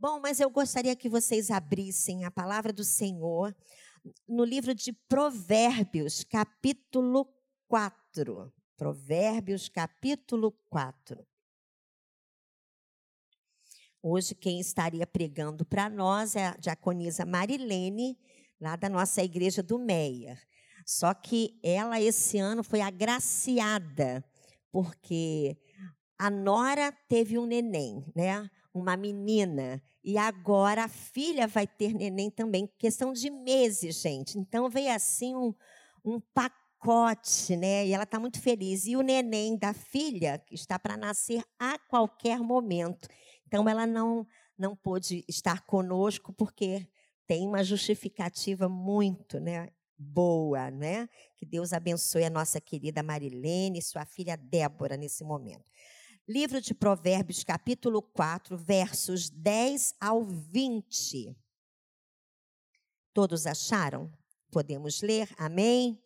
Bom, mas eu gostaria que vocês abrissem a palavra do Senhor no livro de Provérbios, capítulo 4. Provérbios, capítulo 4. Hoje, quem estaria pregando para nós é a diaconisa Marilene, lá da nossa igreja do Meier. Só que ela, esse ano, foi agraciada, porque a Nora teve um neném, né? Uma menina, e agora a filha vai ter neném também, questão de meses, gente. Então veio assim um, um pacote, né? E ela está muito feliz. E o neném da filha está para nascer a qualquer momento. Então ela não não pôde estar conosco porque tem uma justificativa muito, né? Boa, né? Que Deus abençoe a nossa querida Marilene e sua filha Débora nesse momento. Livro de Provérbios, capítulo 4, versos 10 ao 20. Todos acharam? Podemos ler? Amém?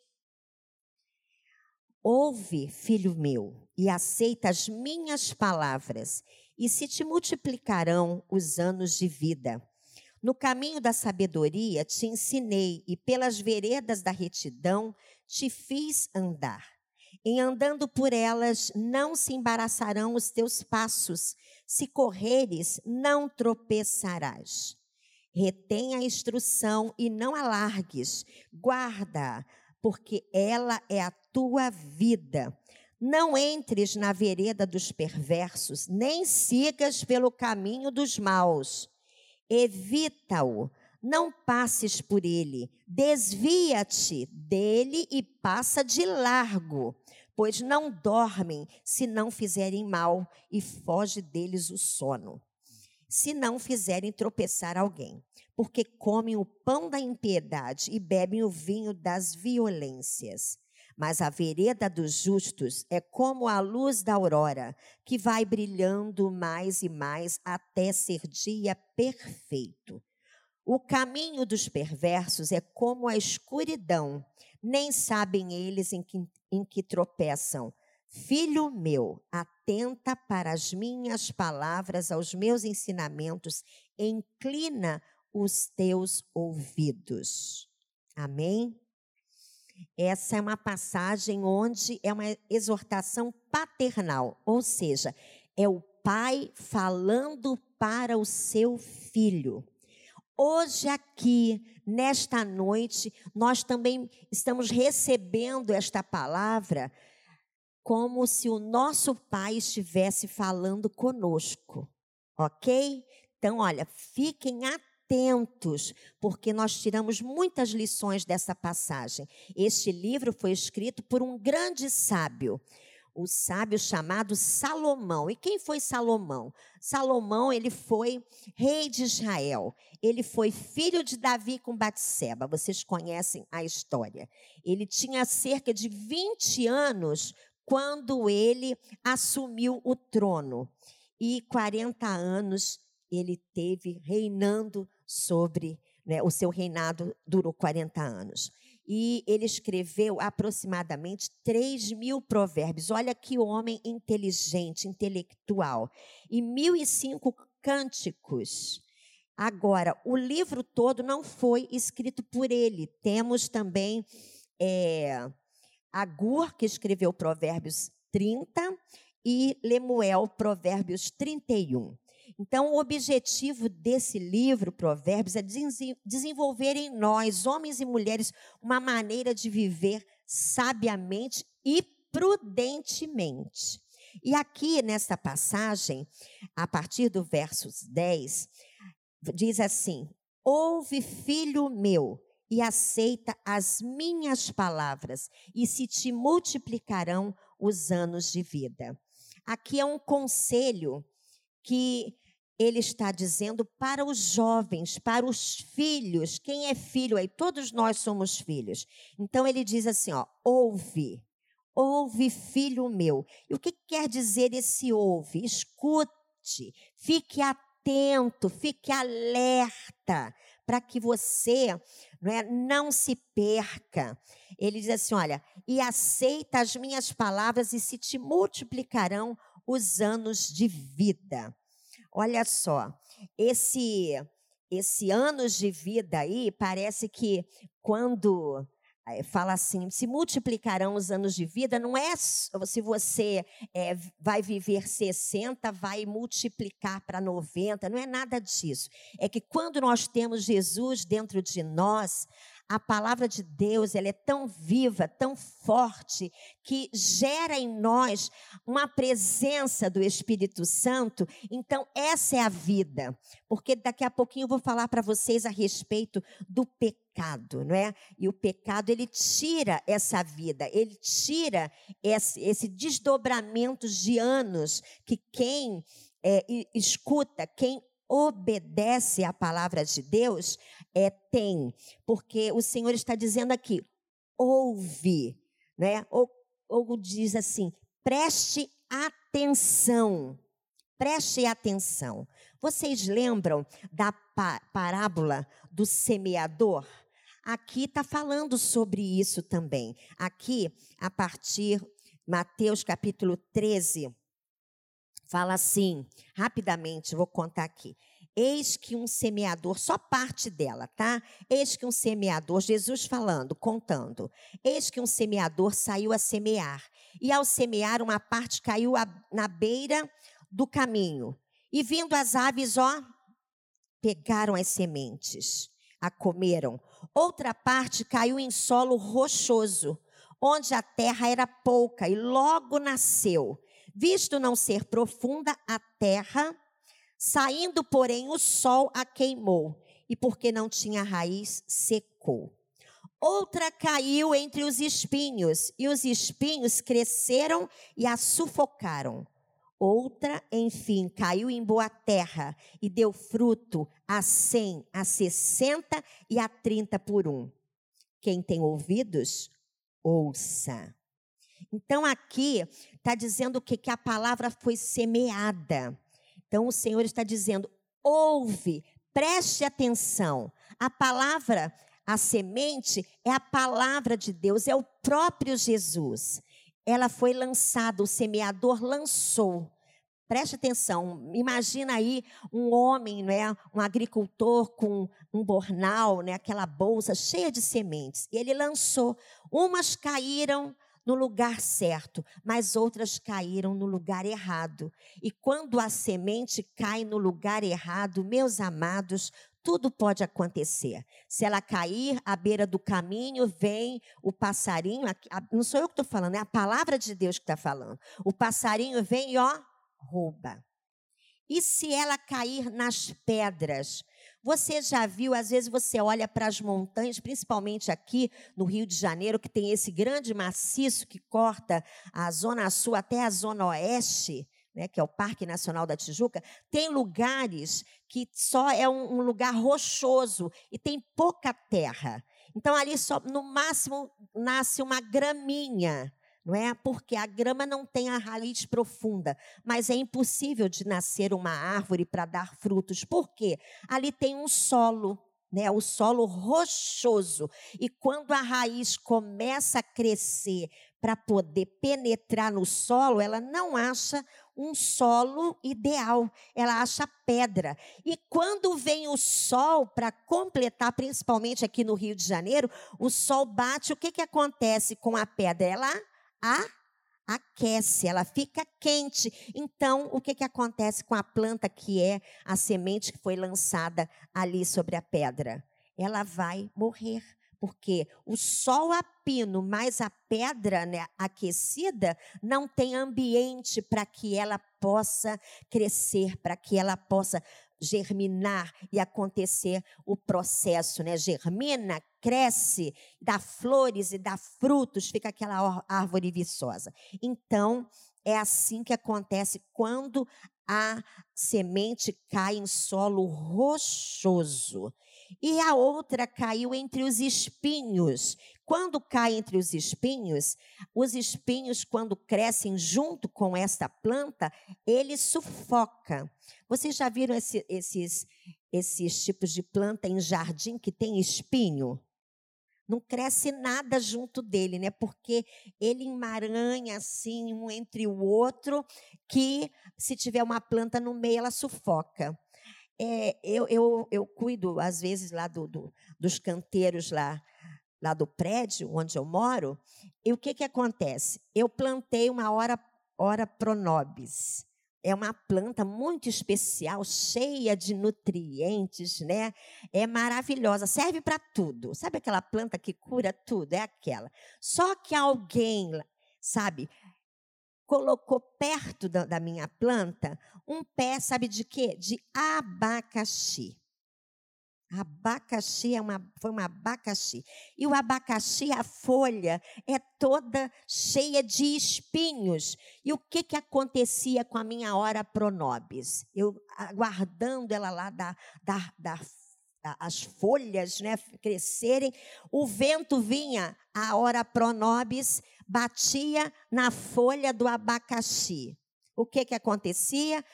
Ouve, filho meu, e aceita as minhas palavras, e se te multiplicarão os anos de vida. No caminho da sabedoria te ensinei, e pelas veredas da retidão te fiz andar. Em andando por elas, não se embaraçarão os teus passos. Se correres, não tropeçarás. Retém a instrução e não alargues. Guarda, porque ela é a tua vida. Não entres na vereda dos perversos, nem sigas pelo caminho dos maus. Evita-o não passes por ele, desvia-te dele e passa de largo, pois não dormem se não fizerem mal e foge deles o sono. Se não fizerem tropeçar alguém, porque comem o pão da impiedade e bebem o vinho das violências. Mas a vereda dos justos é como a luz da aurora, que vai brilhando mais e mais até ser dia perfeito. O caminho dos perversos é como a escuridão, nem sabem eles em que, em que tropeçam. Filho meu, atenta para as minhas palavras, aos meus ensinamentos, inclina os teus ouvidos. Amém? Essa é uma passagem onde é uma exortação paternal, ou seja, é o pai falando para o seu filho. Hoje, aqui, nesta noite, nós também estamos recebendo esta palavra como se o nosso Pai estivesse falando conosco, ok? Então, olha, fiquem atentos, porque nós tiramos muitas lições dessa passagem. Este livro foi escrito por um grande sábio o sábio chamado Salomão. E quem foi Salomão? Salomão, ele foi rei de Israel. Ele foi filho de Davi com Batseba. Vocês conhecem a história. Ele tinha cerca de 20 anos quando ele assumiu o trono. E 40 anos ele teve reinando sobre, né, o seu reinado durou 40 anos e ele escreveu aproximadamente 3 mil provérbios. Olha que homem inteligente, intelectual. E 1.005 cânticos. Agora, o livro todo não foi escrito por ele. Temos também é, Agur, que escreveu Provérbios 30, e Lemuel, Provérbios 31. Então, o objetivo desse livro, Provérbios, é desenvolver em nós, homens e mulheres, uma maneira de viver sabiamente e prudentemente. E aqui nessa passagem, a partir do verso 10, diz assim: Ouve, filho meu, e aceita as minhas palavras, e se te multiplicarão os anos de vida. Aqui é um conselho que ele está dizendo para os jovens, para os filhos. Quem é filho aí? Todos nós somos filhos. Então ele diz assim: ó, ouve, ouve, filho meu. E o que quer dizer esse ouve? Escute, fique atento, fique alerta, para que você não, é, não se perca. Ele diz assim: olha, e aceita as minhas palavras, e se te multiplicarão os anos de vida. Olha só, esse esse anos de vida aí, parece que quando eh, fala assim, se multiplicarão os anos de vida, não é se você é, vai viver 60, vai multiplicar para 90, não é nada disso. É que quando nós temos Jesus dentro de nós, a palavra de Deus ela é tão viva, tão forte, que gera em nós uma presença do Espírito Santo. Então, essa é a vida. Porque daqui a pouquinho eu vou falar para vocês a respeito do pecado, não é? E o pecado, ele tira essa vida, ele tira esse, esse desdobramento de anos que quem é, escuta, quem obedece à palavra de Deus, é tem, porque o Senhor está dizendo aqui, ouve, né? Ou, ou diz assim, preste atenção, preste atenção. Vocês lembram da parábola do semeador? Aqui está falando sobre isso também. Aqui, a partir Mateus capítulo 13, fala assim, rapidamente, vou contar aqui. Eis que um semeador, só parte dela, tá? Eis que um semeador, Jesus falando, contando. Eis que um semeador saiu a semear. E ao semear, uma parte caiu a, na beira do caminho. E vindo as aves, ó, pegaram as sementes, a comeram. Outra parte caiu em solo rochoso, onde a terra era pouca, e logo nasceu Visto não ser profunda a terra, saindo, porém, o sol a queimou, e porque não tinha raiz, secou. Outra caiu entre os espinhos, e os espinhos cresceram e a sufocaram. Outra, enfim, caiu em boa terra e deu fruto a cem, a sessenta e a trinta por um. Quem tem ouvidos, ouça. Então aqui está dizendo o que? Que a palavra foi semeada. Então o Senhor está dizendo: ouve, preste atenção. A palavra, a semente, é a palavra de Deus, é o próprio Jesus. Ela foi lançada, o semeador lançou. Preste atenção, imagina aí um homem, né, um agricultor com um bornal, né, aquela bolsa cheia de sementes. E ele lançou. Umas caíram no lugar certo, mas outras caíram no lugar errado. E quando a semente cai no lugar errado, meus amados, tudo pode acontecer. Se ela cair à beira do caminho, vem o passarinho. Não sou eu que estou falando, é a palavra de Deus que está falando. O passarinho vem e ó, rouba. E se ela cair nas pedras? Você já viu, às vezes você olha para as montanhas, principalmente aqui no Rio de Janeiro, que tem esse grande maciço que corta a zona sul até a zona oeste, né, que é o Parque Nacional da Tijuca, tem lugares que só é um, um lugar rochoso e tem pouca terra. Então ali só no máximo nasce uma graminha não é? Porque a grama não tem a raiz profunda, mas é impossível de nascer uma árvore para dar frutos. Por quê? Ali tem um solo, né? O solo rochoso. E quando a raiz começa a crescer para poder penetrar no solo, ela não acha um solo ideal, ela acha pedra. E quando vem o sol para completar, principalmente aqui no Rio de Janeiro, o sol bate, o que, que acontece com a pedra? Ela a aquece, ela fica quente. Então, o que, que acontece com a planta que é a semente que foi lançada ali sobre a pedra? Ela vai morrer, porque o sol a pino mais a pedra né, aquecida não tem ambiente para que ela possa crescer, para que ela possa germinar e acontecer o processo, né? Germina, cresce, dá flores e dá frutos, fica aquela árvore viçosa. Então, é assim que acontece quando a semente cai em solo rochoso. E a outra caiu entre os espinhos. Quando cai entre os espinhos, os espinhos, quando crescem junto com esta planta, ele sufoca. Vocês já viram esse, esses, esses tipos de planta em jardim que tem espinho? Não cresce nada junto dele, né? Porque ele emaranha assim um entre o outro, que se tiver uma planta no meio, ela sufoca. É, eu, eu, eu cuido, às vezes, lá do, do, dos canteiros lá, lá do prédio onde eu moro, e o que, que acontece? Eu plantei uma hora, hora pronobis. É uma planta muito especial, cheia de nutrientes, né? É maravilhosa, serve para tudo. Sabe aquela planta que cura tudo? É aquela. Só que alguém, sabe, colocou perto da, da minha planta um pé, sabe de quê? De abacaxi. Abacaxi é uma, foi um abacaxi. E o abacaxi, a folha, é toda cheia de espinhos. E o que, que acontecia com a minha hora pronobis? Eu aguardando ela lá da, da, da as folhas né, crescerem, o vento vinha, a hora pronobis batia na folha do abacaxi. O que, que acontecia?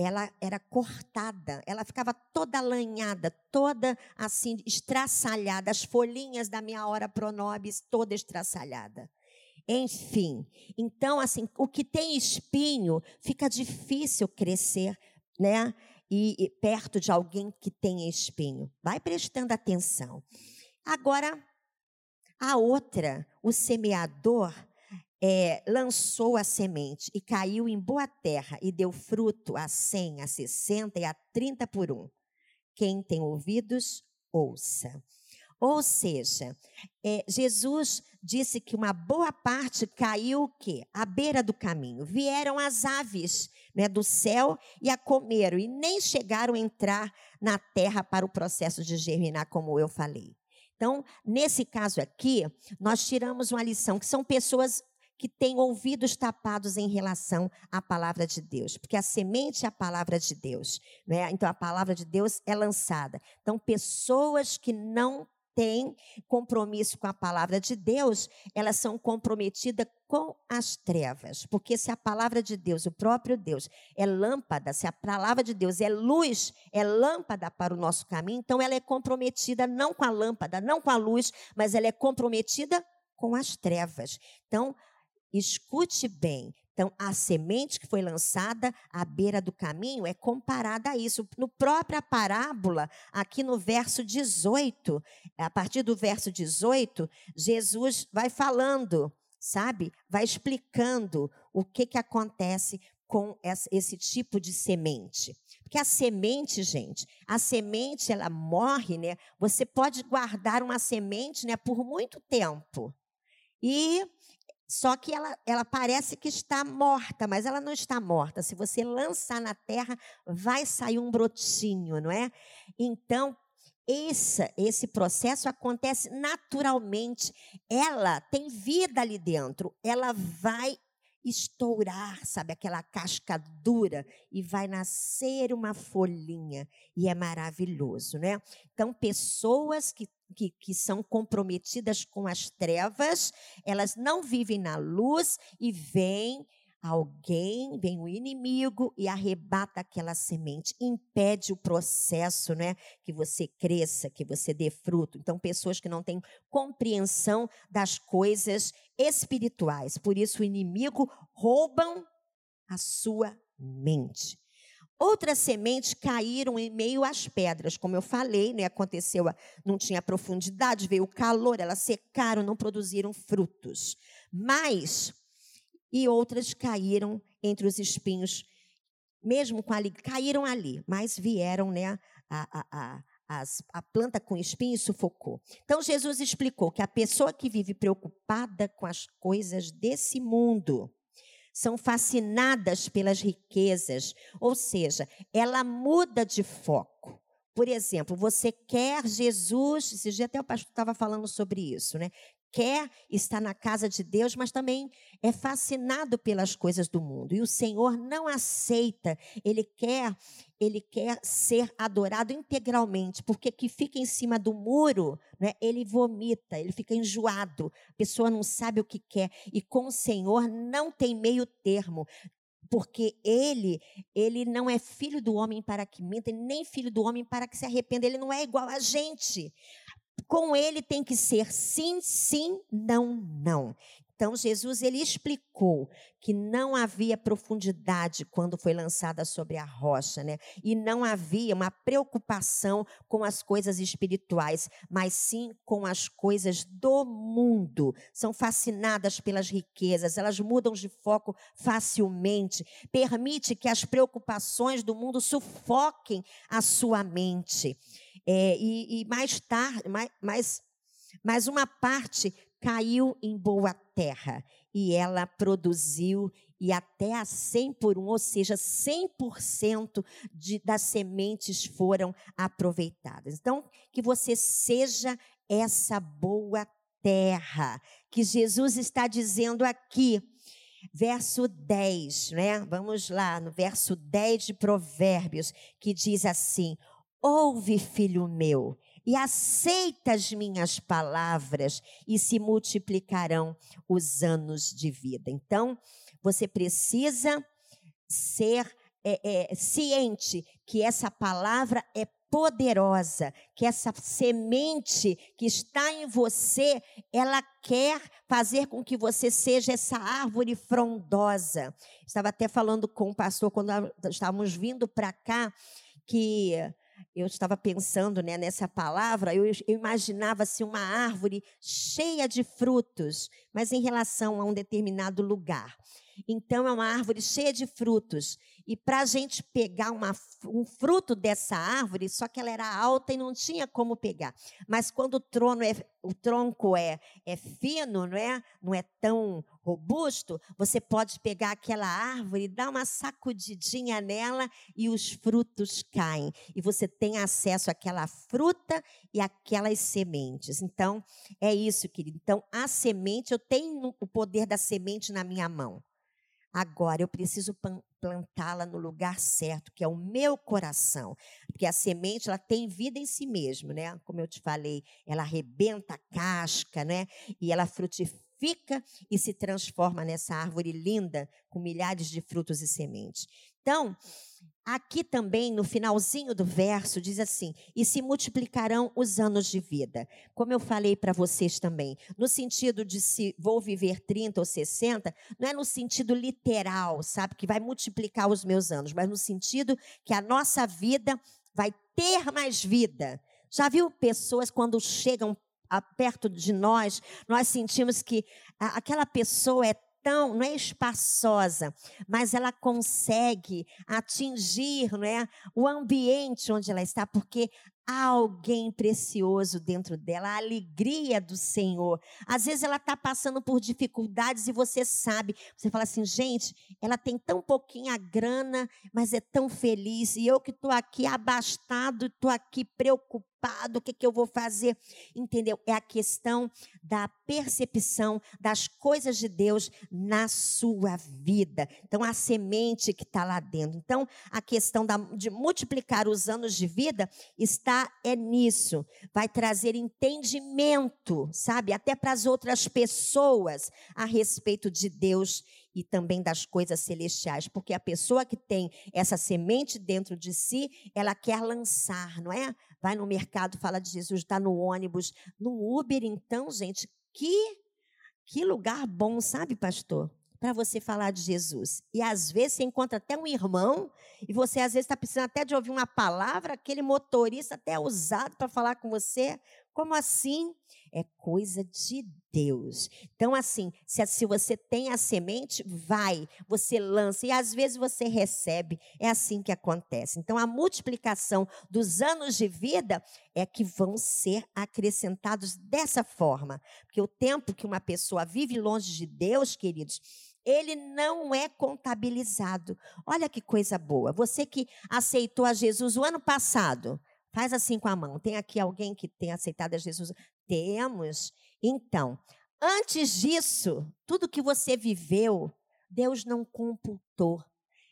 ela era cortada, ela ficava toda lanhada, toda assim, estraçalhada, as folhinhas da minha hora pronobis toda estraçalhada. Enfim, então assim, o que tem espinho fica difícil crescer, né? E, e perto de alguém que tem espinho. Vai prestando atenção. Agora, a outra, o semeador, é, lançou a semente e caiu em boa terra e deu fruto a cem, a sessenta e a trinta por um. Quem tem ouvidos, ouça. Ou seja, é, Jesus disse que uma boa parte caiu o quê? À beira do caminho. Vieram as aves né, do céu e a comeram, e nem chegaram a entrar na terra para o processo de germinar, como eu falei. Então, nesse caso aqui, nós tiramos uma lição, que são pessoas que têm ouvidos tapados em relação à palavra de Deus, porque a semente é a palavra de Deus, né? Então a palavra de Deus é lançada. Então pessoas que não têm compromisso com a palavra de Deus, elas são comprometidas com as trevas, porque se a palavra de Deus, o próprio Deus, é lâmpada, se a palavra de Deus é luz, é lâmpada para o nosso caminho, então ela é comprometida não com a lâmpada, não com a luz, mas ela é comprometida com as trevas. Então, Escute bem. Então, a semente que foi lançada à beira do caminho é comparada a isso. No própria parábola, aqui no verso 18, a partir do verso 18, Jesus vai falando, sabe? Vai explicando o que, que acontece com esse tipo de semente. Porque a semente, gente, a semente ela morre, né? Você pode guardar uma semente, né, por muito tempo. E só que ela, ela parece que está morta, mas ela não está morta. Se você lançar na terra, vai sair um brotinho, não é? Então, esse, esse processo acontece naturalmente. Ela tem vida ali dentro. Ela vai estourar, sabe, aquela casca dura e vai nascer uma folhinha e é maravilhoso, né? Então, pessoas que que, que, são comprometidas com as trevas, elas não vivem na luz e vem alguém, vem o inimigo e arrebata aquela semente, impede o processo, né, que você cresça, que você dê fruto. Então, pessoas que não têm compreensão das coisas espirituais. Por isso o inimigo roubam a sua mente. Outras sementes caíram em meio às pedras, como eu falei, né? Aconteceu, não tinha profundidade, veio o calor, elas secaram, não produziram frutos. Mas e outras caíram entre os espinhos, mesmo com ali, caíram ali, mas vieram, né? A, a, a, a planta com espinho sufocou. Então Jesus explicou que a pessoa que vive preocupada com as coisas desse mundo, são fascinadas pelas riquezas, ou seja, ela muda de foco. Por exemplo, você quer Jesus, esse dia até o pastor estava falando sobre isso, né? Quer estar na casa de Deus, mas também é fascinado pelas coisas do mundo. E o Senhor não aceita, ele quer, ele quer ser adorado integralmente, porque que fica em cima do muro, né, ele vomita, ele fica enjoado. A pessoa não sabe o que quer e com o Senhor não tem meio termo porque ele, ele não é filho do homem para que minta, nem filho do homem para que se arrependa, ele não é igual a gente com ele tem que ser sim, sim, não, não. Então Jesus ele explicou que não havia profundidade quando foi lançada sobre a rocha, né? E não havia uma preocupação com as coisas espirituais, mas sim com as coisas do mundo. São fascinadas pelas riquezas, elas mudam de foco facilmente. Permite que as preocupações do mundo sufoquem a sua mente. É, e, e mais tarde, mais, mais, uma parte caiu em boa terra e ela produziu e até a 100 por um, ou seja, 100% de, das sementes foram aproveitadas. Então, que você seja essa boa terra que Jesus está dizendo aqui. Verso 10, né? Vamos lá, no verso 10 de Provérbios, que diz assim: Ouve, filho meu, e aceita as minhas palavras, e se multiplicarão os anos de vida. Então, você precisa ser é, é, ciente que essa palavra é poderosa, que essa semente que está em você, ela quer fazer com que você seja essa árvore frondosa. Estava até falando com o pastor quando estávamos vindo para cá que eu estava pensando né, nessa palavra, eu, eu imaginava assim, uma árvore cheia de frutos, mas em relação a um determinado lugar. Então, é uma árvore cheia de frutos. E para a gente pegar uma, um fruto dessa árvore, só que ela era alta e não tinha como pegar. Mas quando o, trono é, o tronco é, é fino, não é? não é tão robusto, você pode pegar aquela árvore, dar uma sacudidinha nela e os frutos caem. E você tem acesso àquela fruta e aquelas sementes. Então, é isso, querido. Então, a semente, eu tenho o poder da semente na minha mão. Agora eu preciso plantá-la no lugar certo, que é o meu coração. Porque a semente, ela tem vida em si mesma, né? Como eu te falei, ela arrebenta a casca, né? E ela frutifica e se transforma nessa árvore linda com milhares de frutos e sementes. Então, Aqui também, no finalzinho do verso, diz assim: e se multiplicarão os anos de vida. Como eu falei para vocês também, no sentido de se vou viver 30 ou 60, não é no sentido literal, sabe, que vai multiplicar os meus anos, mas no sentido que a nossa vida vai ter mais vida. Já viu pessoas quando chegam perto de nós, nós sentimos que aquela pessoa é tão, não é espaçosa, mas ela consegue atingir não é, o ambiente onde ela está, porque há alguém precioso dentro dela, a alegria do Senhor. Às vezes ela está passando por dificuldades e você sabe, você fala assim, gente, ela tem tão pouquinha grana, mas é tão feliz, e eu que estou aqui abastado, estou aqui preocupado o que, que eu vou fazer? Entendeu? É a questão da percepção das coisas de Deus na sua vida. Então, a semente que está lá dentro. Então, a questão da, de multiplicar os anos de vida está é nisso. Vai trazer entendimento, sabe? Até para as outras pessoas a respeito de Deus e também das coisas celestiais, porque a pessoa que tem essa semente dentro de si, ela quer lançar, não é? Vai no mercado, fala de Jesus, está no ônibus, no Uber, então, gente, que que lugar bom, sabe, pastor? Para você falar de Jesus. E às vezes você encontra até um irmão, e você às vezes está precisando até de ouvir uma palavra, aquele motorista até é usado para falar com você. Como assim? É coisa de Deus. Então, assim, se, se você tem a semente, vai, você lança, e às vezes você recebe. É assim que acontece. Então, a multiplicação dos anos de vida é que vão ser acrescentados dessa forma. Porque o tempo que uma pessoa vive longe de Deus, queridos, ele não é contabilizado. Olha que coisa boa. Você que aceitou a Jesus o ano passado, Faz assim com a mão. Tem aqui alguém que tem aceitado a Jesus? Temos. Então, antes disso, tudo que você viveu, Deus não computou.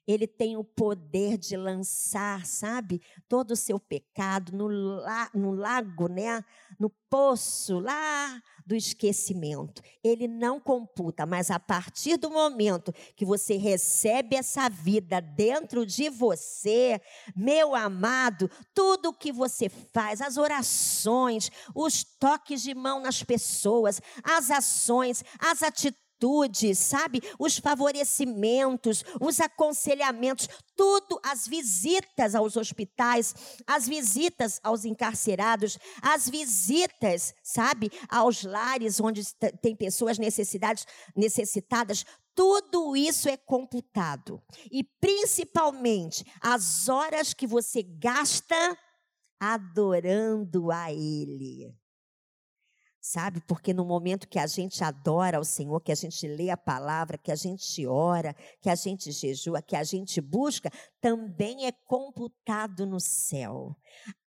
Ele tem o poder de lançar, sabe, todo o seu pecado no, la, no lago, né? no poço lá do esquecimento. Ele não computa, mas a partir do momento que você recebe essa vida dentro de você, meu amado, tudo o que você faz, as orações, os toques de mão nas pessoas, as ações, as atitudes, atitudes, sabe? Os favorecimentos, os aconselhamentos, tudo, as visitas aos hospitais, as visitas aos encarcerados, as visitas, sabe, aos lares onde tem pessoas necessidades, necessitadas, tudo isso é computado. E principalmente as horas que você gasta adorando a Ele. Sabe? Porque no momento que a gente adora ao Senhor, que a gente lê a palavra, que a gente ora, que a gente jejua, que a gente busca, também é computado no céu.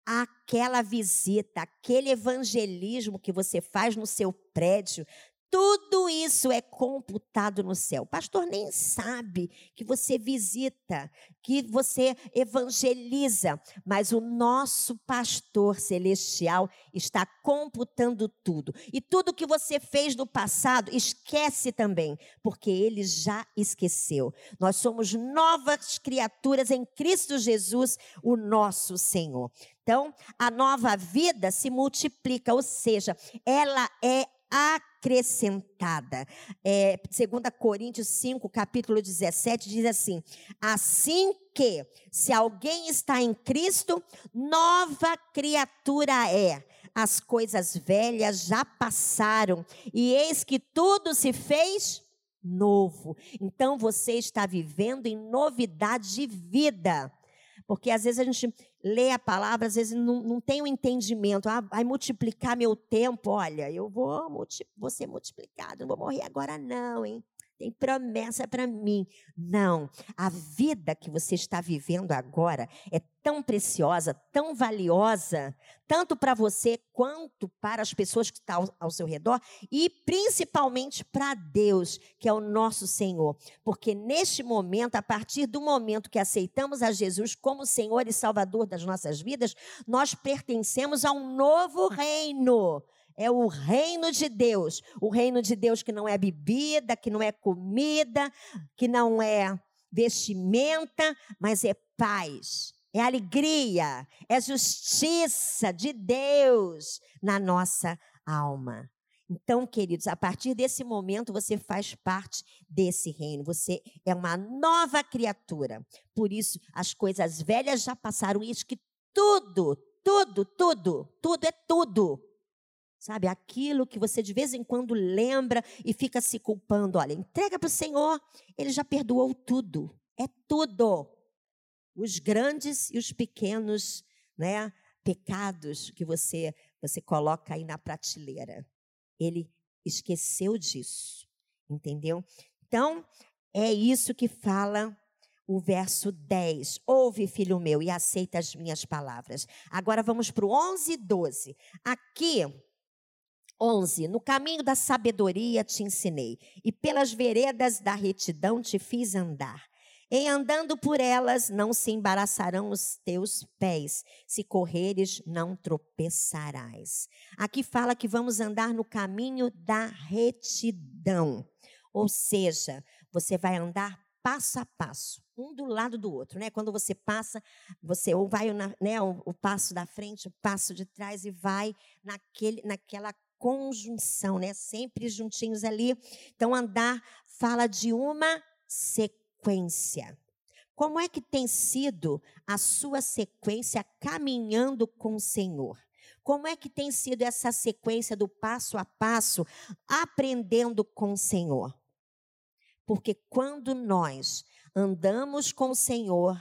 Aquela visita, aquele evangelismo que você faz no seu prédio, tudo isso é computado no céu. O pastor nem sabe que você visita, que você evangeliza, mas o nosso pastor celestial está computando tudo. E tudo que você fez no passado, esquece também, porque ele já esqueceu. Nós somos novas criaturas em Cristo Jesus, o nosso Senhor. Então, a nova vida se multiplica, ou seja, ela é acrescentada. É, 2 Coríntios 5, capítulo 17, diz assim: Assim que, se alguém está em Cristo, nova criatura é. As coisas velhas já passaram, e eis que tudo se fez novo. Então você está vivendo em novidade de vida. Porque às vezes a gente lê a palavra, às vezes não, não tem o um entendimento. Ah, vai multiplicar meu tempo. Olha, eu vou, vou ser multiplicado, não vou morrer agora, não, hein? Tem promessa para mim. Não, a vida que você está vivendo agora é tão preciosa, tão valiosa, tanto para você quanto para as pessoas que estão ao, ao seu redor e principalmente para Deus, que é o nosso Senhor. Porque neste momento, a partir do momento que aceitamos a Jesus como Senhor e Salvador das nossas vidas, nós pertencemos a um novo reino é o reino de Deus. O reino de Deus que não é bebida, que não é comida, que não é vestimenta, mas é paz, é alegria, é justiça de Deus na nossa alma. Então, queridos, a partir desse momento você faz parte desse reino, você é uma nova criatura. Por isso, as coisas velhas já passaram e que tudo, tudo, tudo, tudo é tudo Sabe, aquilo que você de vez em quando lembra e fica se culpando. Olha, entrega para o Senhor, Ele já perdoou tudo. É tudo. Os grandes e os pequenos né, pecados que você, você coloca aí na prateleira. Ele esqueceu disso. Entendeu? Então, é isso que fala o verso 10. Ouve, filho meu, e aceita as minhas palavras. Agora vamos para o 11 e 12. Aqui 11. No caminho da sabedoria te ensinei, e pelas veredas da retidão te fiz andar. Em andando por elas não se embaraçarão os teus pés, se correres não tropeçarás. Aqui fala que vamos andar no caminho da retidão. Ou seja, você vai andar passo a passo, um do lado do outro, né? Quando você passa, você ou vai né, o, o passo da frente, o passo de trás e vai naquele, naquela conjunção, né? Sempre juntinhos ali. Então, andar fala de uma sequência. Como é que tem sido a sua sequência caminhando com o Senhor? Como é que tem sido essa sequência do passo a passo aprendendo com o Senhor? Porque quando nós andamos com o Senhor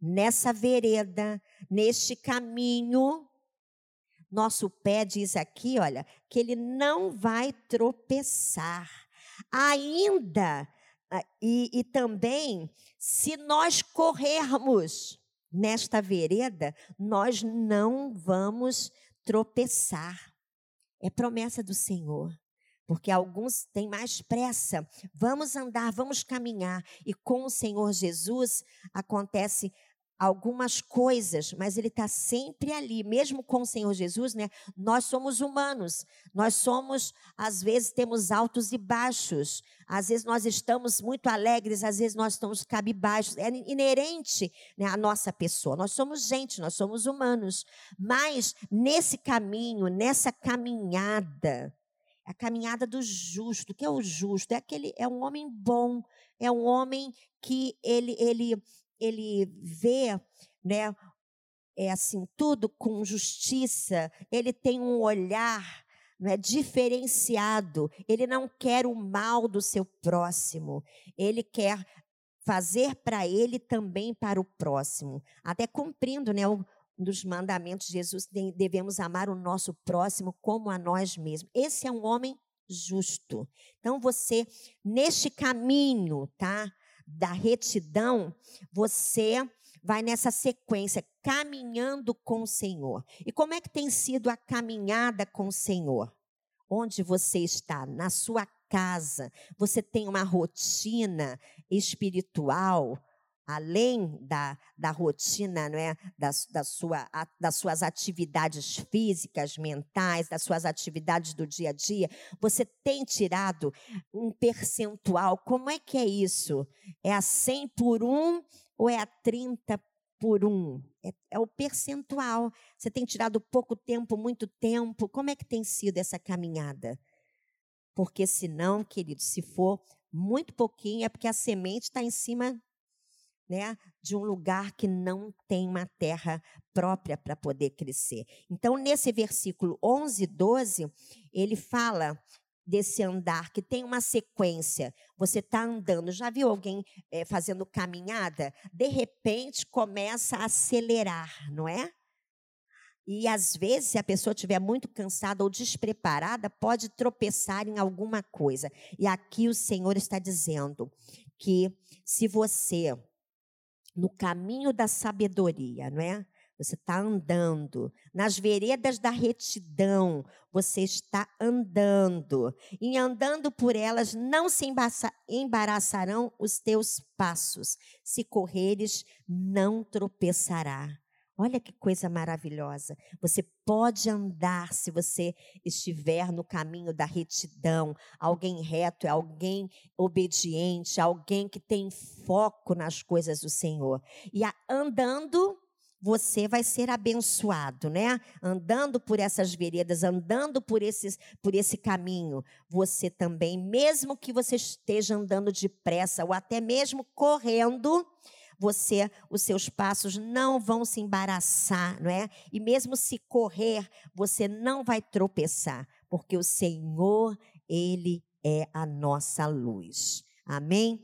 nessa vereda, neste caminho, nosso pé diz aqui, olha, que ele não vai tropeçar. Ainda, ah, e, e também, se nós corrermos nesta vereda, nós não vamos tropeçar. É promessa do Senhor. Porque alguns têm mais pressa. Vamos andar, vamos caminhar. E com o Senhor Jesus acontece algumas coisas, mas ele está sempre ali, mesmo com o Senhor Jesus, né? Nós somos humanos, nós somos, às vezes temos altos e baixos, às vezes nós estamos muito alegres, às vezes nós estamos cabibaixos, é inerente né, à nossa pessoa. Nós somos gente, nós somos humanos, mas nesse caminho, nessa caminhada, A caminhada do justo. O que é o justo? É aquele é um homem bom, é um homem que ele ele ele vê, né, é assim, tudo com justiça, ele tem um olhar não é diferenciado, ele não quer o mal do seu próximo, ele quer fazer para ele também para o próximo, até cumprindo, né, um dos mandamentos de Jesus, devemos amar o nosso próximo como a nós mesmos. Esse é um homem justo. Então você neste caminho, tá, da retidão, você vai nessa sequência, caminhando com o Senhor. E como é que tem sido a caminhada com o Senhor? Onde você está? Na sua casa. Você tem uma rotina espiritual, além da, da rotina, não é? Da, da sua, a, das suas atividades físicas, mentais, das suas atividades do dia a dia, você tem tirado um percentual. Como é que é isso? É a 100 por 1 ou é a 30 por 1? É, é o percentual. Você tem tirado pouco tempo, muito tempo. Como é que tem sido essa caminhada? Porque senão, querido, se for muito pouquinho, é porque a semente está em cima né, de um lugar que não tem uma terra própria para poder crescer. Então, nesse versículo 11 e 12, ele fala desse andar que tem uma sequência. Você está andando, já viu alguém é, fazendo caminhada? De repente começa a acelerar, não é? E às vezes, se a pessoa estiver muito cansada ou despreparada, pode tropeçar em alguma coisa. E aqui o Senhor está dizendo que se você, no caminho da sabedoria, não é? Você está andando. Nas veredas da retidão, você está andando. E andando por elas, não se embaraçarão os teus passos. Se correres, não tropeçará. Olha que coisa maravilhosa. Você pode andar se você estiver no caminho da retidão. Alguém reto é alguém obediente, alguém que tem foco nas coisas do Senhor. E andando você vai ser abençoado, né? Andando por essas veredas, andando por, esses, por esse caminho, você também, mesmo que você esteja andando depressa ou até mesmo correndo, você, os seus passos não vão se embaraçar, não é? E mesmo se correr, você não vai tropeçar, porque o Senhor, ele é a nossa luz. Amém?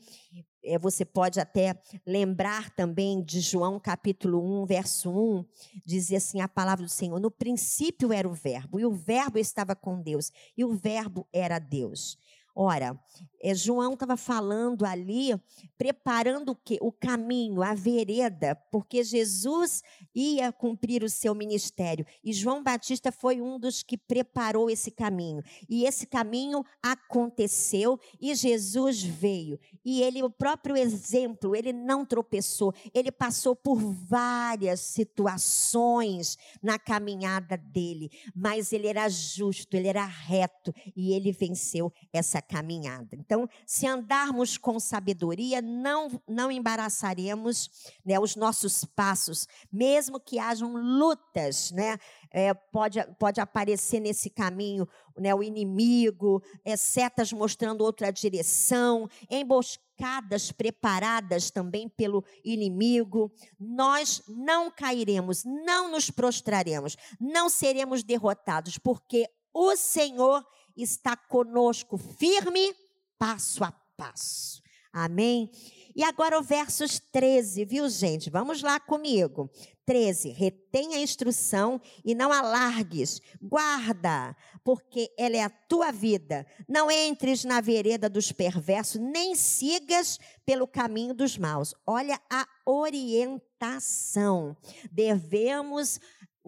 é, você pode até lembrar também de João capítulo 1, verso 1, diz assim a palavra do Senhor: No princípio era o Verbo, e o Verbo estava com Deus, e o Verbo era Deus. Ora, é, João estava falando ali, preparando o quê? O caminho, a vereda, porque Jesus ia cumprir o seu ministério. E João Batista foi um dos que preparou esse caminho. E esse caminho aconteceu e Jesus veio. E ele, o próprio exemplo, ele não tropeçou, ele passou por várias situações na caminhada dele, mas ele era justo, ele era reto e ele venceu essa caminhada. Então, se andarmos com sabedoria, não, não embaraçaremos né, os nossos passos, mesmo que hajam lutas, né? É, pode, pode aparecer nesse caminho né, o inimigo, é, setas mostrando outra direção, emboscadas preparadas também pelo inimigo. Nós não cairemos, não nos prostraremos, não seremos derrotados, porque o Senhor está conosco, firme, passo a passo. Amém? E agora o versos 13, viu, gente? Vamos lá comigo. 13. Retém a instrução e não alargues. Guarda, porque ela é a tua vida. Não entres na vereda dos perversos, nem sigas pelo caminho dos maus. Olha a orientação. Devemos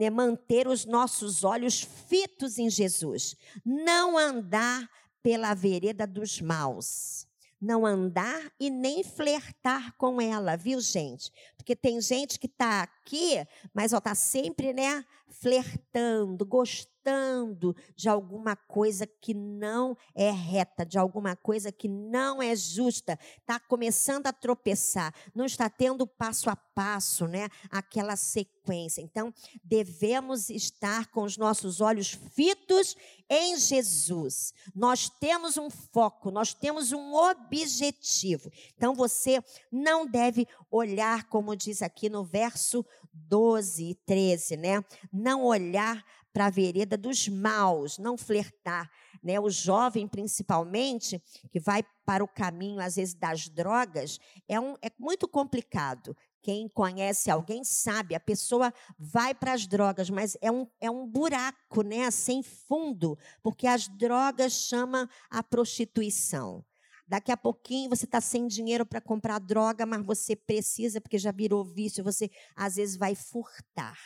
é manter os nossos olhos fitos em Jesus, não andar pela vereda dos maus, não andar e nem flertar com ela, viu, gente? Porque tem gente que está aqui, mas está sempre, né, flertando, gostando de alguma coisa que não é reta, de alguma coisa que não é justa, está começando a tropeçar, não está tendo passo a passo, né, aquela sequência. Então, devemos estar com os nossos olhos fitos em Jesus. Nós temos um foco, nós temos um objetivo. Então, você não deve olhar, como diz aqui no verso 12 e 13, né? Não olhar para a vereda dos maus, não flertar. Né? O jovem, principalmente, que vai para o caminho, às vezes, das drogas, é, um, é muito complicado. Quem conhece alguém sabe, a pessoa vai para as drogas, mas é um, é um buraco, né? Sem fundo, porque as drogas chamam a prostituição. Daqui a pouquinho você está sem dinheiro para comprar droga, mas você precisa, porque já virou vício, você às vezes vai furtar.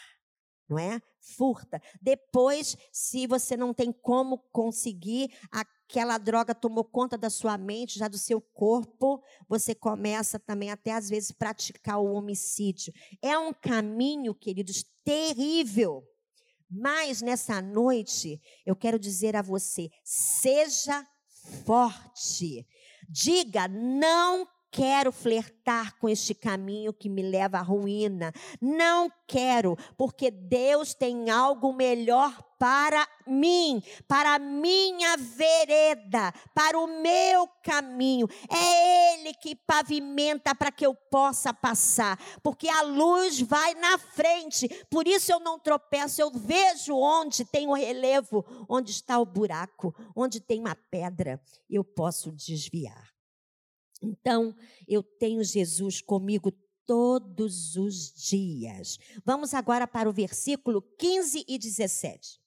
Não é? Furta. Depois, se você não tem como conseguir, aquela droga tomou conta da sua mente, já do seu corpo, você começa também até às vezes praticar o homicídio. É um caminho, queridos, terrível. Mas nessa noite, eu quero dizer a você: seja forte. Diga, não quero flertar com este caminho que me leva à ruína. Não quero, porque Deus tem algo melhor para mim, para a minha vereda, para o meu caminho. É Ele que pavimenta para que eu possa passar, porque a luz vai na frente. Por isso eu não tropeço, eu vejo onde tem o relevo, onde está o buraco, onde tem uma pedra, eu posso desviar. Então, eu tenho Jesus comigo todos os dias. Vamos agora para o versículo 15 e 17.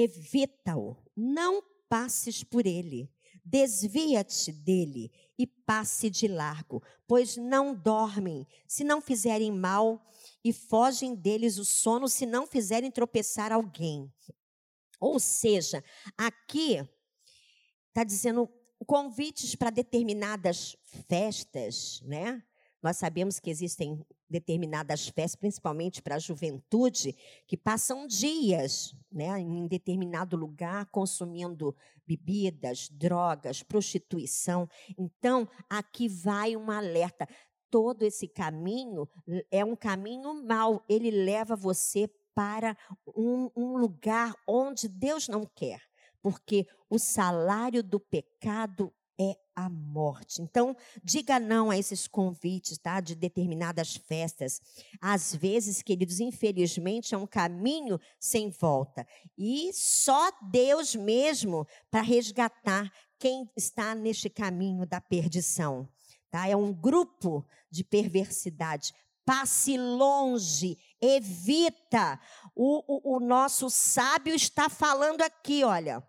Evita-o, não passes por ele. Desvia-te dele e passe de largo, pois não dormem se não fizerem mal, e fogem deles o sono se não fizerem tropeçar alguém. Ou seja, aqui está dizendo convites para determinadas festas, né? Nós sabemos que existem determinadas festas, principalmente para a juventude, que passam dias né, em determinado lugar consumindo bebidas, drogas, prostituição. Então, aqui vai um alerta. Todo esse caminho é um caminho mau, ele leva você para um, um lugar onde Deus não quer, porque o salário do pecado é a morte. Então, diga não a esses convites, tá? De determinadas festas. Às vezes, queridos, infelizmente, é um caminho sem volta. E só Deus mesmo para resgatar quem está neste caminho da perdição. Tá? É um grupo de perversidade passe longe, evita. O, o, o nosso sábio está falando aqui, olha.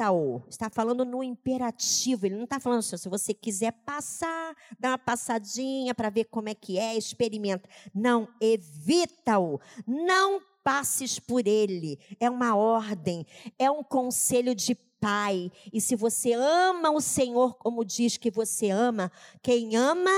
Evita-o. Está falando no imperativo. Ele não está falando assim, se você quiser passar, dá uma passadinha para ver como é que é, experimenta. Não, evita-o. Não passes por ele. É uma ordem, é um conselho de pai. E se você ama o Senhor como diz que você ama, quem ama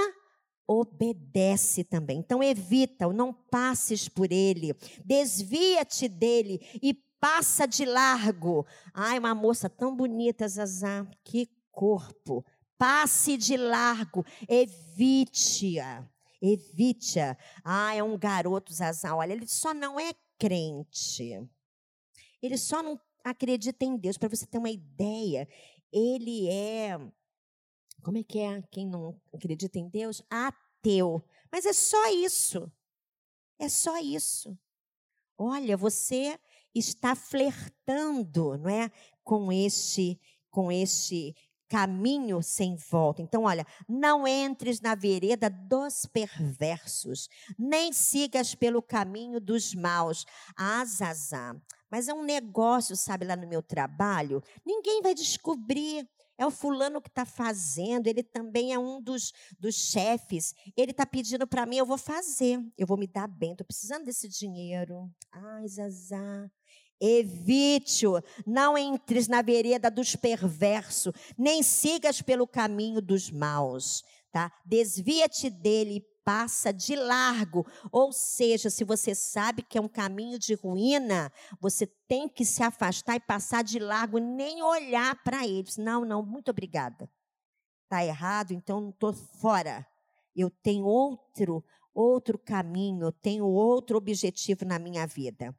obedece também. Então evita-o, não passes por ele, desvia-te dele e passa de largo. Ai, uma moça tão bonita, Zazá, que corpo. Passe de largo, evite-a. Evite-a. Ah, é um garoto, Zazá. Olha, ele só não é crente. Ele só não acredita em Deus. Para você ter uma ideia, ele é como é que é quem não acredita em Deus? Ateu. Mas é só isso. É só isso. Olha, você está flertando, não é, com este com este caminho sem volta. Então, olha, não entres na vereda dos perversos, nem sigas pelo caminho dos maus. Azazá. Mas é um negócio, sabe, lá no meu trabalho, ninguém vai descobrir é o fulano que está fazendo, ele também é um dos, dos chefes. Ele está pedindo para mim, eu vou fazer, eu vou me dar bem, estou precisando desse dinheiro. Ai, Zazá. Evite-o, não entres na vereda dos perversos, nem sigas pelo caminho dos maus, tá? Desvia-te dele e passa de largo. Ou seja, se você sabe que é um caminho de ruína, você tem que se afastar e passar de largo, nem olhar para eles. Não, não, muito obrigada. Está errado, então estou fora. Eu tenho outro, outro caminho, eu tenho outro objetivo na minha vida.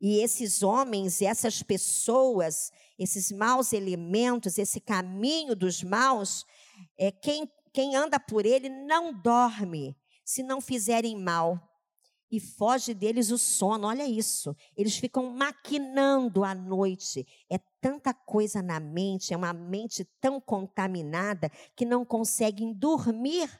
E esses homens, essas pessoas, esses maus elementos, esse caminho dos maus, é quem quem anda por ele não dorme se não fizerem mal. E foge deles o sono, olha isso. Eles ficam maquinando à noite. É tanta coisa na mente, é uma mente tão contaminada que não conseguem dormir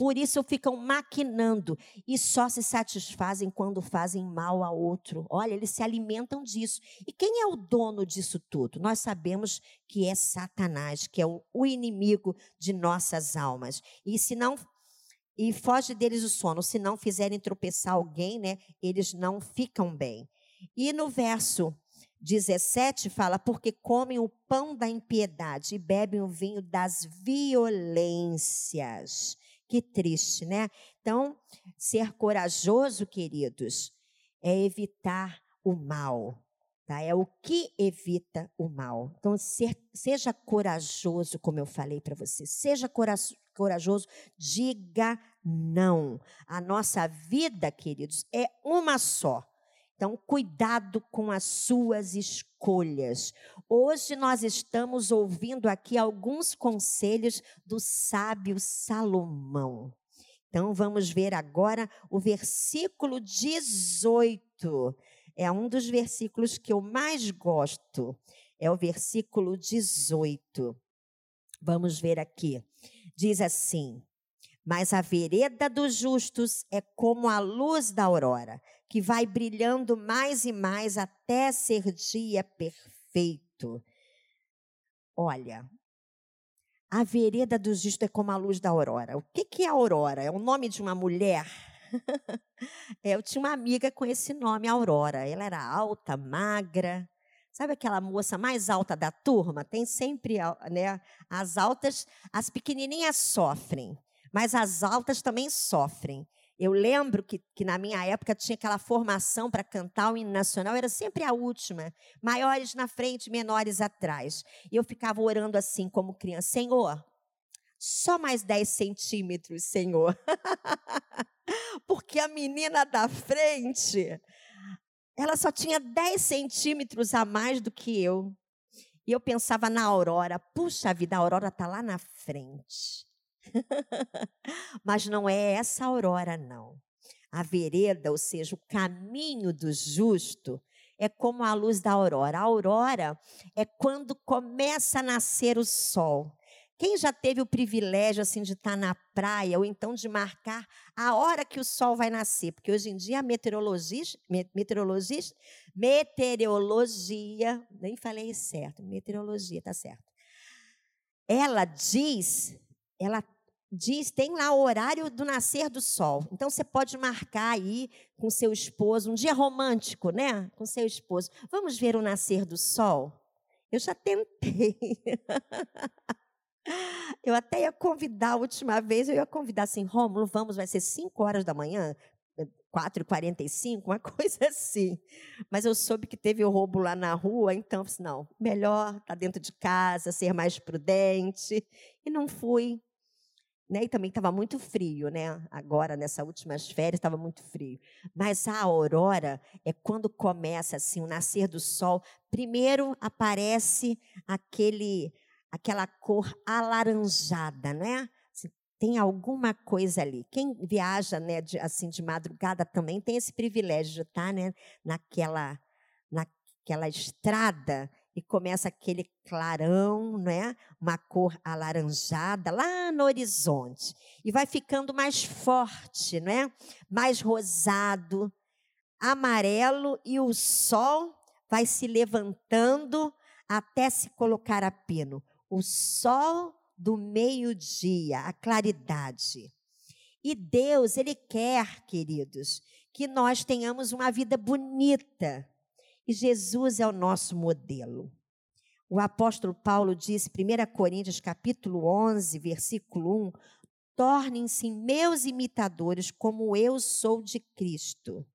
por isso ficam maquinando e só se satisfazem quando fazem mal a outro. Olha, eles se alimentam disso. E quem é o dono disso tudo? Nós sabemos que é Satanás, que é o, o inimigo de nossas almas. E se não e foge deles o sono, se não fizerem tropeçar alguém, né, eles não ficam bem. E no verso 17 fala: porque comem o pão da impiedade e bebem o vinho das violências. Que triste, né? Então, ser corajoso, queridos, é evitar o mal. Tá? É o que evita o mal. Então, ser, seja corajoso, como eu falei para você. Seja corajoso, diga não. A nossa vida, queridos, é uma só. Então, cuidado com as suas escolhas. Hoje nós estamos ouvindo aqui alguns conselhos do sábio Salomão. Então, vamos ver agora o versículo 18. É um dos versículos que eu mais gosto. É o versículo 18. Vamos ver aqui. Diz assim: Mas a vereda dos justos é como a luz da aurora que vai brilhando mais e mais até ser dia perfeito. Olha, a vereda do justo é como a luz da aurora. O que, que é aurora? É o nome de uma mulher? é, eu tinha uma amiga com esse nome, Aurora. Ela era alta, magra. Sabe aquela moça mais alta da turma? Tem sempre né, as altas, as pequenininhas sofrem, mas as altas também sofrem. Eu lembro que, que na minha época tinha aquela formação para cantar o hino nacional, era sempre a última, maiores na frente, menores atrás. E eu ficava orando assim como criança: Senhor, só mais 10 centímetros, Senhor. Porque a menina da frente, ela só tinha 10 centímetros a mais do que eu. E eu pensava na Aurora, puxa vida, a Aurora está lá na frente. Mas não é essa aurora, não. A vereda, ou seja, o caminho do justo, é como a luz da aurora. A aurora é quando começa a nascer o sol. Quem já teve o privilégio assim de estar na praia ou então de marcar a hora que o sol vai nascer? Porque hoje em dia a meteorologista, meteorologista, meteorologia, nem falei certo, meteorologia, tá certo. Ela diz ela diz, tem lá o horário do nascer do sol. Então você pode marcar aí com seu esposo, um dia romântico, né? Com seu esposo. Vamos ver o nascer do sol? Eu já tentei. Eu até ia convidar a última vez, eu ia convidar assim, Rômulo, vamos, vai ser 5 horas da manhã, 4h45, uma coisa assim. Mas eu soube que teve o roubo lá na rua, então, assim, não, melhor estar tá dentro de casa, ser mais prudente. E não fui. Né? E também estava muito frio, né? Agora, nessas últimas férias, estava muito frio. Mas a aurora é quando começa assim o nascer do sol. Primeiro aparece aquele, aquela cor alaranjada, né? Tem alguma coisa ali. Quem viaja, né, de, assim de madrugada também tem esse privilégio de estar, né, naquela, naquela estrada e começa aquele clarão, né? uma cor alaranjada lá no horizonte. E vai ficando mais forte, né? mais rosado, amarelo, e o sol vai se levantando até se colocar a pino. O sol do meio-dia, a claridade. E Deus, Ele quer, queridos, que nós tenhamos uma vida bonita, Jesus é o nosso modelo. O apóstolo Paulo diz, 1 Coríntios capítulo 11, versículo 1, tornem-se meus imitadores como eu sou de Cristo.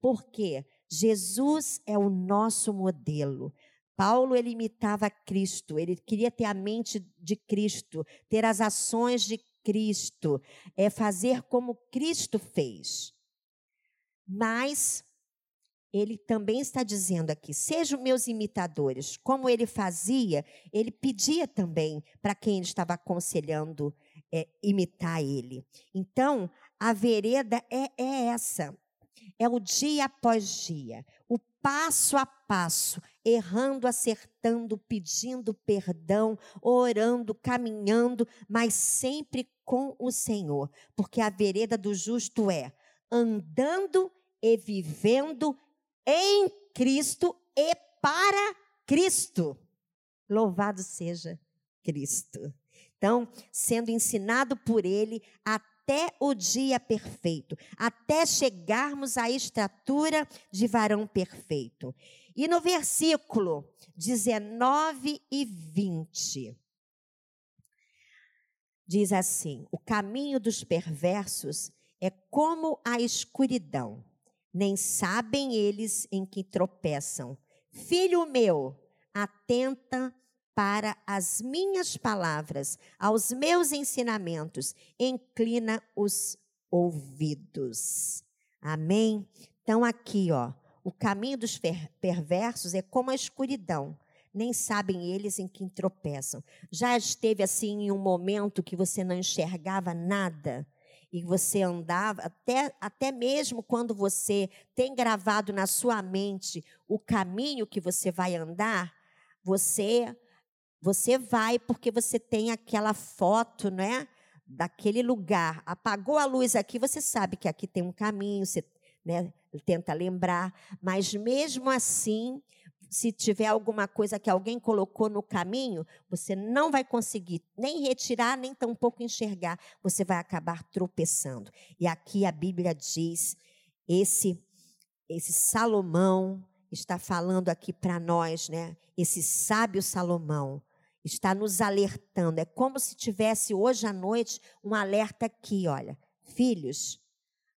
Porque Jesus é o nosso modelo. Paulo ele imitava Cristo, ele queria ter a mente de Cristo, ter as ações de Cristo, é fazer como Cristo fez. Mas ele também está dizendo aqui: sejam meus imitadores. Como ele fazia, ele pedia também para quem ele estava aconselhando é, imitar ele. Então, a vereda é, é essa: é o dia após dia, o passo a passo, errando, acertando, pedindo perdão, orando, caminhando, mas sempre com o Senhor, porque a vereda do justo é andando e vivendo em Cristo e para Cristo. Louvado seja Cristo. Então, sendo ensinado por Ele até o dia perfeito, até chegarmos à estatura de varão perfeito. E no versículo 19 e 20, diz assim: O caminho dos perversos é como a escuridão nem sabem eles em que tropeçam. Filho meu, atenta para as minhas palavras, aos meus ensinamentos, inclina os ouvidos. Amém? Então, aqui, ó, o caminho dos perversos é como a escuridão. Nem sabem eles em que tropeçam. Já esteve assim em um momento que você não enxergava nada? E você andava, até, até mesmo quando você tem gravado na sua mente o caminho que você vai andar, você você vai porque você tem aquela foto, né? Daquele lugar. Apagou a luz aqui, você sabe que aqui tem um caminho, você né, tenta lembrar, mas mesmo assim, se tiver alguma coisa que alguém colocou no caminho, você não vai conseguir nem retirar, nem tampouco enxergar. Você vai acabar tropeçando. E aqui a Bíblia diz: esse, esse Salomão está falando aqui para nós, né? Esse sábio Salomão está nos alertando. É como se tivesse hoje à noite um alerta aqui, olha. Filhos,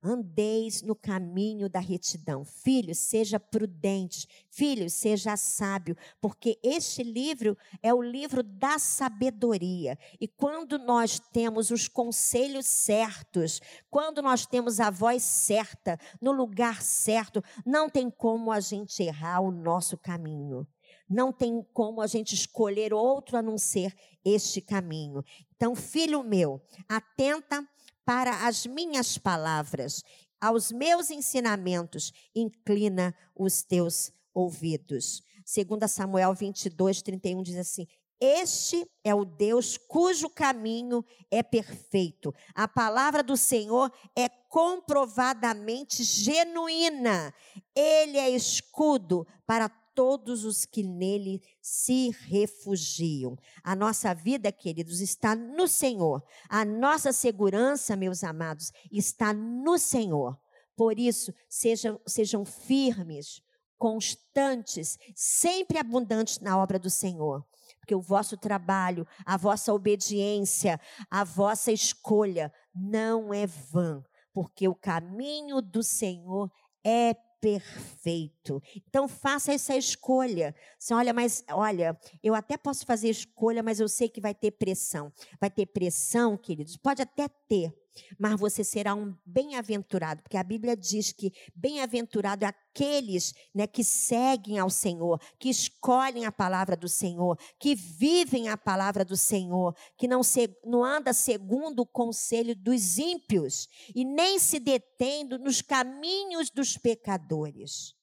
Andeis no caminho da retidão. Filhos, seja prudente. Filhos, seja sábio, porque este livro é o livro da sabedoria. E quando nós temos os conselhos certos, quando nós temos a voz certa, no lugar certo, não tem como a gente errar o nosso caminho. Não tem como a gente escolher outro a não ser este caminho. Então, filho meu, atenta para as minhas palavras, aos meus ensinamentos, inclina os teus ouvidos. Segundo Samuel 22, 31 diz assim: este é o Deus cujo caminho é perfeito. A palavra do Senhor é comprovadamente genuína. Ele é escudo para todos os que nele se refugiam. A nossa vida, queridos, está no Senhor. A nossa segurança, meus amados, está no Senhor. Por isso, sejam, sejam firmes, constantes, sempre abundantes na obra do Senhor. Porque o vosso trabalho, a vossa obediência, a vossa escolha não é vã, porque o caminho do Senhor é perfeito. Então faça essa escolha. Você olha, mas olha, eu até posso fazer escolha, mas eu sei que vai ter pressão. Vai ter pressão, queridos? Pode até ter mas você será um bem-aventurado, porque a Bíblia diz que bem-aventurado é aqueles né, que seguem ao Senhor, que escolhem a palavra do Senhor, que vivem a palavra do Senhor, que não, se, não anda segundo o conselho dos ímpios e nem se detendo nos caminhos dos pecadores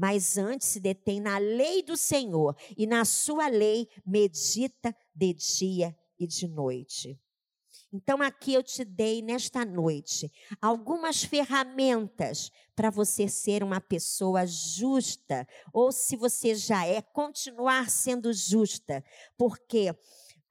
mas antes se detém na lei do Senhor e na sua lei medita de dia e de noite. Então, aqui eu te dei nesta noite algumas ferramentas para você ser uma pessoa justa, ou se você já é, continuar sendo justa, porque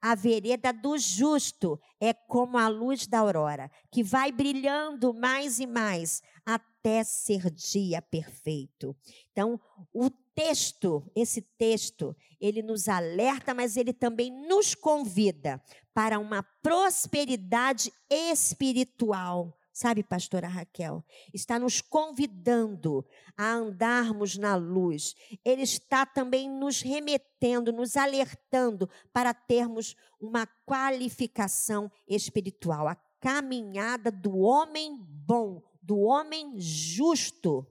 A vereda do justo é como a luz da aurora, que vai brilhando mais e mais até ser dia perfeito. Então, o texto, esse texto, ele nos alerta, mas ele também nos convida para uma prosperidade espiritual. Sabe, pastora Raquel, está nos convidando a andarmos na luz. Ele está também nos remetendo, nos alertando para termos uma qualificação espiritual, a caminhada do homem bom, do homem justo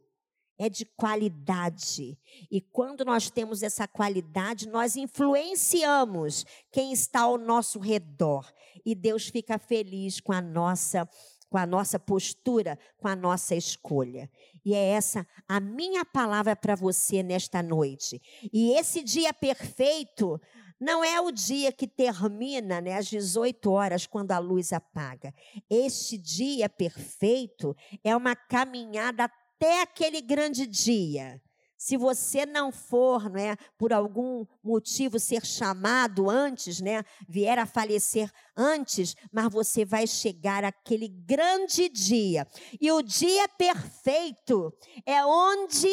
é de qualidade. E quando nós temos essa qualidade, nós influenciamos quem está ao nosso redor. E Deus fica feliz com a nossa com a nossa postura, com a nossa escolha. E é essa a minha palavra para você nesta noite. E esse dia perfeito não é o dia que termina né, às 18 horas, quando a luz apaga. Este dia perfeito é uma caminhada até aquele grande dia. Se você não for, né, por algum motivo ser chamado antes, né, vier a falecer antes, mas você vai chegar aquele grande dia. E o dia perfeito é onde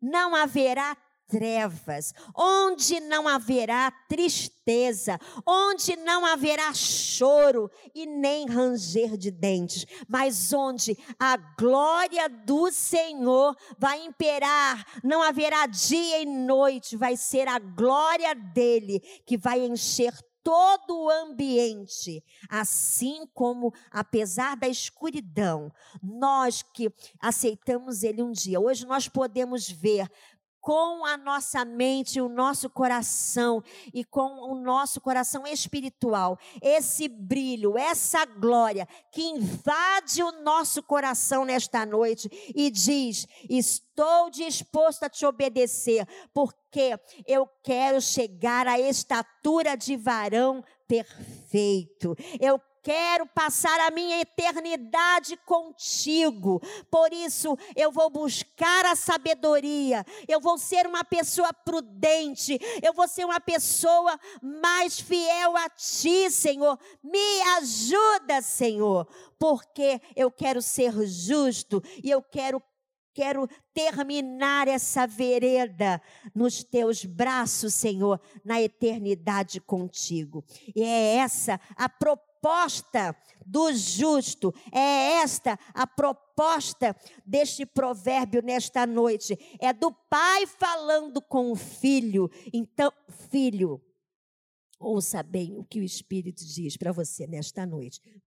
não haverá trevas, onde não haverá tristeza, onde não haverá choro e nem ranger de dentes, mas onde a glória do Senhor vai imperar, não haverá dia e noite, vai ser a glória dele que vai encher todo o ambiente, assim como, apesar da escuridão, nós que aceitamos Ele um dia, hoje nós podemos ver com a nossa mente, o nosso coração e com o nosso coração espiritual, esse brilho, essa glória que invade o nosso coração nesta noite e diz: Estou disposto a te obedecer, porque eu quero chegar à estatura de varão perfeito. Eu quero passar a minha eternidade contigo. Por isso, eu vou buscar a sabedoria, eu vou ser uma pessoa prudente, eu vou ser uma pessoa mais fiel a ti, Senhor. Me ajuda, Senhor, porque eu quero ser justo e eu quero quero terminar essa vereda nos teus braços, Senhor, na eternidade contigo. E é essa a proposta proposta do justo. É esta a proposta deste provérbio nesta noite. É do pai falando com o filho. Então, filho, ouça bem o que o Espírito diz para você nesta noite.